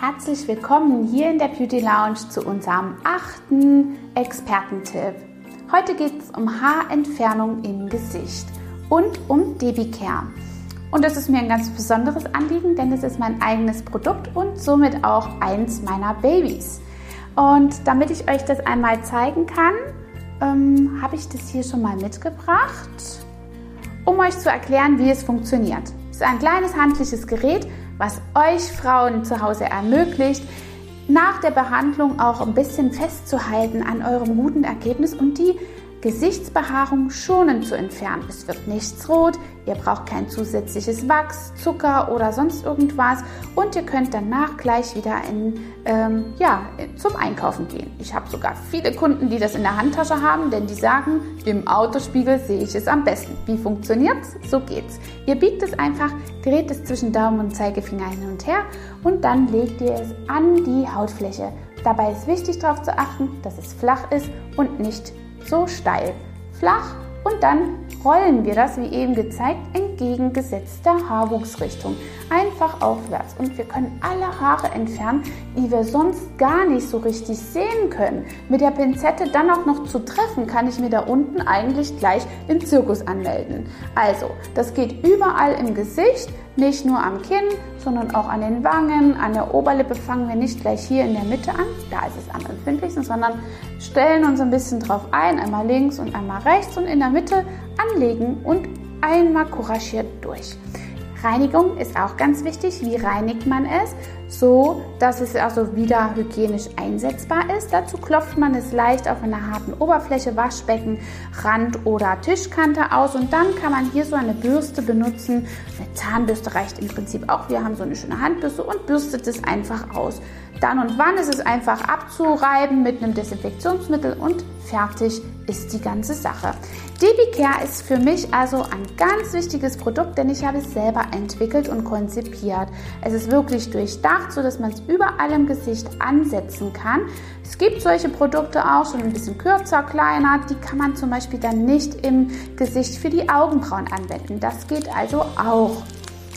Herzlich willkommen hier in der Beauty Lounge zu unserem achten Expertentipp. Heute geht es um Haarentfernung im Gesicht und um Debicare. Und das ist mir ein ganz besonderes Anliegen, denn es ist mein eigenes Produkt und somit auch eins meiner Babys. Und damit ich euch das einmal zeigen kann, ähm, habe ich das hier schon mal mitgebracht, um euch zu erklären, wie es funktioniert. Es ist ein kleines handliches Gerät, was euch Frauen zu Hause ermöglicht, nach der Behandlung auch ein bisschen festzuhalten an eurem guten Ergebnis und die Gesichtsbehaarung schonend zu entfernen. Es wird nichts rot, ihr braucht kein zusätzliches Wachs, Zucker oder sonst irgendwas und ihr könnt danach gleich wieder in, ähm, ja, zum Einkaufen gehen. Ich habe sogar viele Kunden, die das in der Handtasche haben, denn die sagen, im Autospiegel sehe ich es am besten. Wie funktioniert's? So geht's. Ihr biegt es einfach, dreht es zwischen Daumen und Zeigefinger hin und her und dann legt ihr es an die Hautfläche. Dabei ist wichtig darauf zu achten, dass es flach ist und nicht so steil, flach und dann rollen wir das, wie eben gezeigt, entgegengesetzter Haarwuchsrichtung. Einfach aufwärts und wir können alle Haare entfernen, die wir sonst gar nicht so richtig sehen können. Mit der Pinzette dann auch noch zu treffen, kann ich mir da unten eigentlich gleich im Zirkus anmelden. Also, das geht überall im Gesicht, nicht nur am Kinn, sondern auch an den Wangen, an der Oberlippe fangen wir nicht gleich hier in der Mitte an, da ist es am empfindlichsten, sondern stellen uns ein bisschen drauf ein, einmal links und einmal rechts und in der Mitte anlegen und einmal couragiert durch. Reinigung ist auch ganz wichtig. Wie reinigt man es? So, dass es also wieder hygienisch einsetzbar ist. Dazu klopft man es leicht auf einer harten Oberfläche, Waschbecken, Rand oder Tischkante aus und dann kann man hier so eine Bürste benutzen. Eine Zahnbürste reicht im Prinzip auch. Wir haben so eine schöne Handbürste und bürstet es einfach aus. Dann und wann ist es einfach abzureiben mit einem Desinfektionsmittel und fertig ist die ganze Sache. DebiCare ist für mich also ein ganz wichtiges Produkt, denn ich habe es selber entwickelt und konzipiert. Es ist wirklich durchdacht, sodass man es überall im Gesicht ansetzen kann. Es gibt solche Produkte auch schon ein bisschen kürzer, kleiner. Die kann man zum Beispiel dann nicht im Gesicht für die Augenbrauen anwenden. Das geht also auch.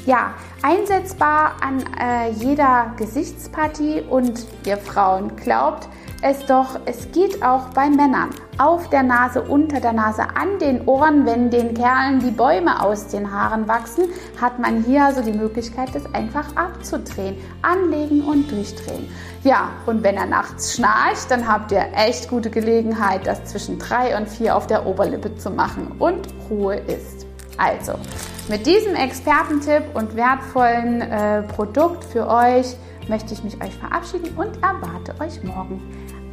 Ja, einsetzbar an äh, jeder Gesichtspartie und ihr Frauen glaubt es doch, es geht auch bei Männern. Auf der Nase, unter der Nase, an den Ohren, wenn den Kerlen die Bäume aus den Haaren wachsen, hat man hier also die Möglichkeit, das einfach abzudrehen, anlegen und durchdrehen. Ja, und wenn er nachts schnarcht, dann habt ihr echt gute Gelegenheit, das zwischen drei und vier auf der Oberlippe zu machen und Ruhe ist. Also, mit diesem Expertentipp und wertvollen äh, Produkt für euch möchte ich mich euch verabschieden und erwarte euch morgen.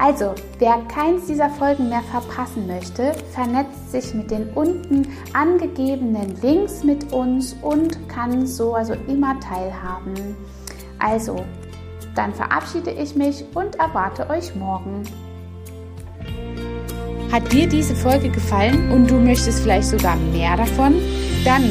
Also, wer keins dieser Folgen mehr verpassen möchte, vernetzt sich mit den unten angegebenen Links mit uns und kann so also immer teilhaben. Also, dann verabschiede ich mich und erwarte euch morgen. Hat dir diese Folge gefallen und du möchtest vielleicht sogar mehr davon? Dann